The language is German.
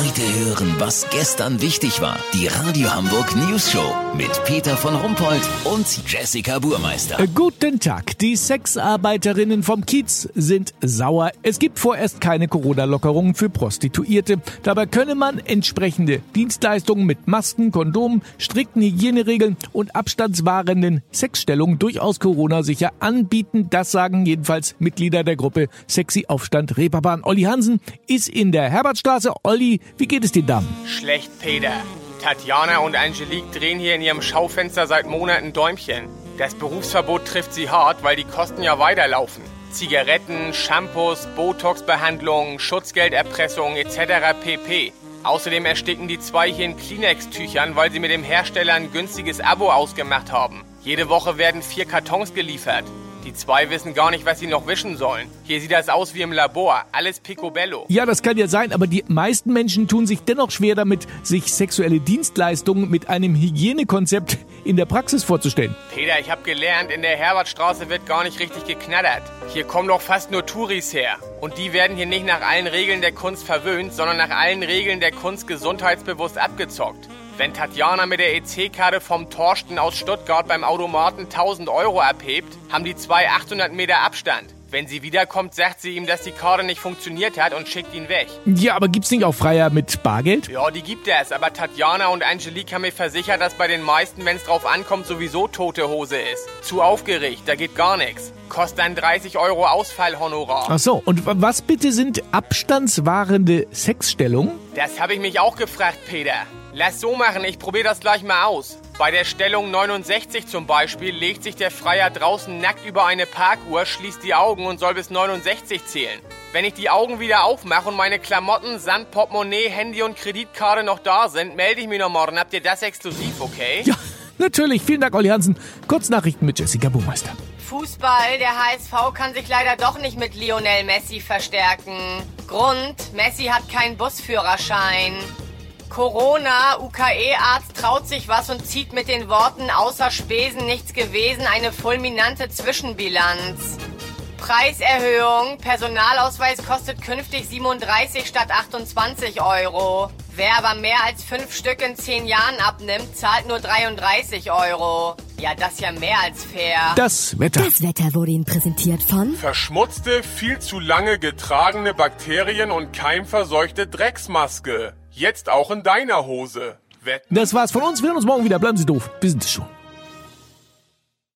Heute hören, was gestern wichtig war. Die Radio Hamburg News Show mit Peter von Rumpold und Jessica Burmeister. Äh, Guten Tag. Die Sexarbeiterinnen vom Kiez sind sauer. Es gibt vorerst keine Corona-Lockerungen für Prostituierte. Dabei könne man entsprechende Dienstleistungen mit Masken, Kondomen, strikten Hygieneregeln und abstandswahrenden Sexstellungen durchaus Corona-sicher anbieten. Das sagen jedenfalls Mitglieder der Gruppe Sexy Aufstand Reeperbahn. Olli Hansen ist in der Herbertstraße. Olli, wie geht es den Damen? Schlecht, Peter. Tatjana und Angelique drehen hier in ihrem Schaufenster seit Monaten Däumchen. Das Berufsverbot trifft sie hart, weil die Kosten ja weiterlaufen. Zigaretten, Shampoos, Botox-Behandlungen, Schutzgelderpressung etc. pp. Außerdem ersticken die zwei hier in Kleenex-Tüchern, weil sie mit dem Hersteller ein günstiges Abo ausgemacht haben. Jede Woche werden vier Kartons geliefert. Die zwei wissen gar nicht, was sie noch wischen sollen. Hier sieht das aus wie im Labor. Alles picobello. Ja, das kann ja sein, aber die meisten Menschen tun sich dennoch schwer damit, sich sexuelle Dienstleistungen mit einem Hygienekonzept in der Praxis vorzustellen. Peter, ich hab gelernt, in der Herbertstraße wird gar nicht richtig geknattert. Hier kommen doch fast nur Touris her. Und die werden hier nicht nach allen Regeln der Kunst verwöhnt, sondern nach allen Regeln der Kunst gesundheitsbewusst abgezockt. Wenn Tatjana mit der EC-Karte vom Torsten aus Stuttgart beim Automaten 1000 Euro abhebt, haben die zwei 800 Meter Abstand. Wenn sie wiederkommt, sagt sie ihm, dass die Karte nicht funktioniert hat und schickt ihn weg. Ja, aber gibt's nicht auch Freier mit Bargeld? Ja, die gibt es, aber Tatjana und Angelique haben mir versichert, dass bei den meisten, wenn es drauf ankommt, sowieso tote Hose ist. Zu aufgeregt, da geht gar nichts. Kostet dann 30 Euro Ausfallhonorar. Ach so, und was bitte sind abstandswahrende Sexstellungen? Das habe ich mich auch gefragt, Peter. Lass so machen, ich probiere das gleich mal aus. Bei der Stellung 69 zum Beispiel legt sich der Freier draußen nackt über eine Parkuhr, schließt die Augen und soll bis 69 zählen. Wenn ich die Augen wieder aufmache und meine Klamotten samt Portemonnaie, Handy und Kreditkarte noch da sind, melde ich mich noch morgen. Habt ihr das exklusiv, okay? Ja, natürlich. Vielen Dank, Olli Hansen. Kurznachrichten mit Jessica Burmeister. Fußball, der HSV kann sich leider doch nicht mit Lionel Messi verstärken. Grund, Messi hat keinen Busführerschein. Corona, UKE-Arzt traut sich was und zieht mit den Worten außer Spesen nichts gewesen eine fulminante Zwischenbilanz. Preiserhöhung, Personalausweis kostet künftig 37 statt 28 Euro. Wer aber mehr als fünf Stück in zehn Jahren abnimmt, zahlt nur 33 Euro. Ja, das ist ja mehr als fair. Das Wetter. Das Wetter wurde Ihnen präsentiert von Verschmutzte, viel zu lange getragene Bakterien und keimverseuchte Drecksmaske. Jetzt auch in deiner Hose. Wetten? Das war's von uns. Wir hören uns morgen wieder. Bleiben Sie doof. Wir sind schon.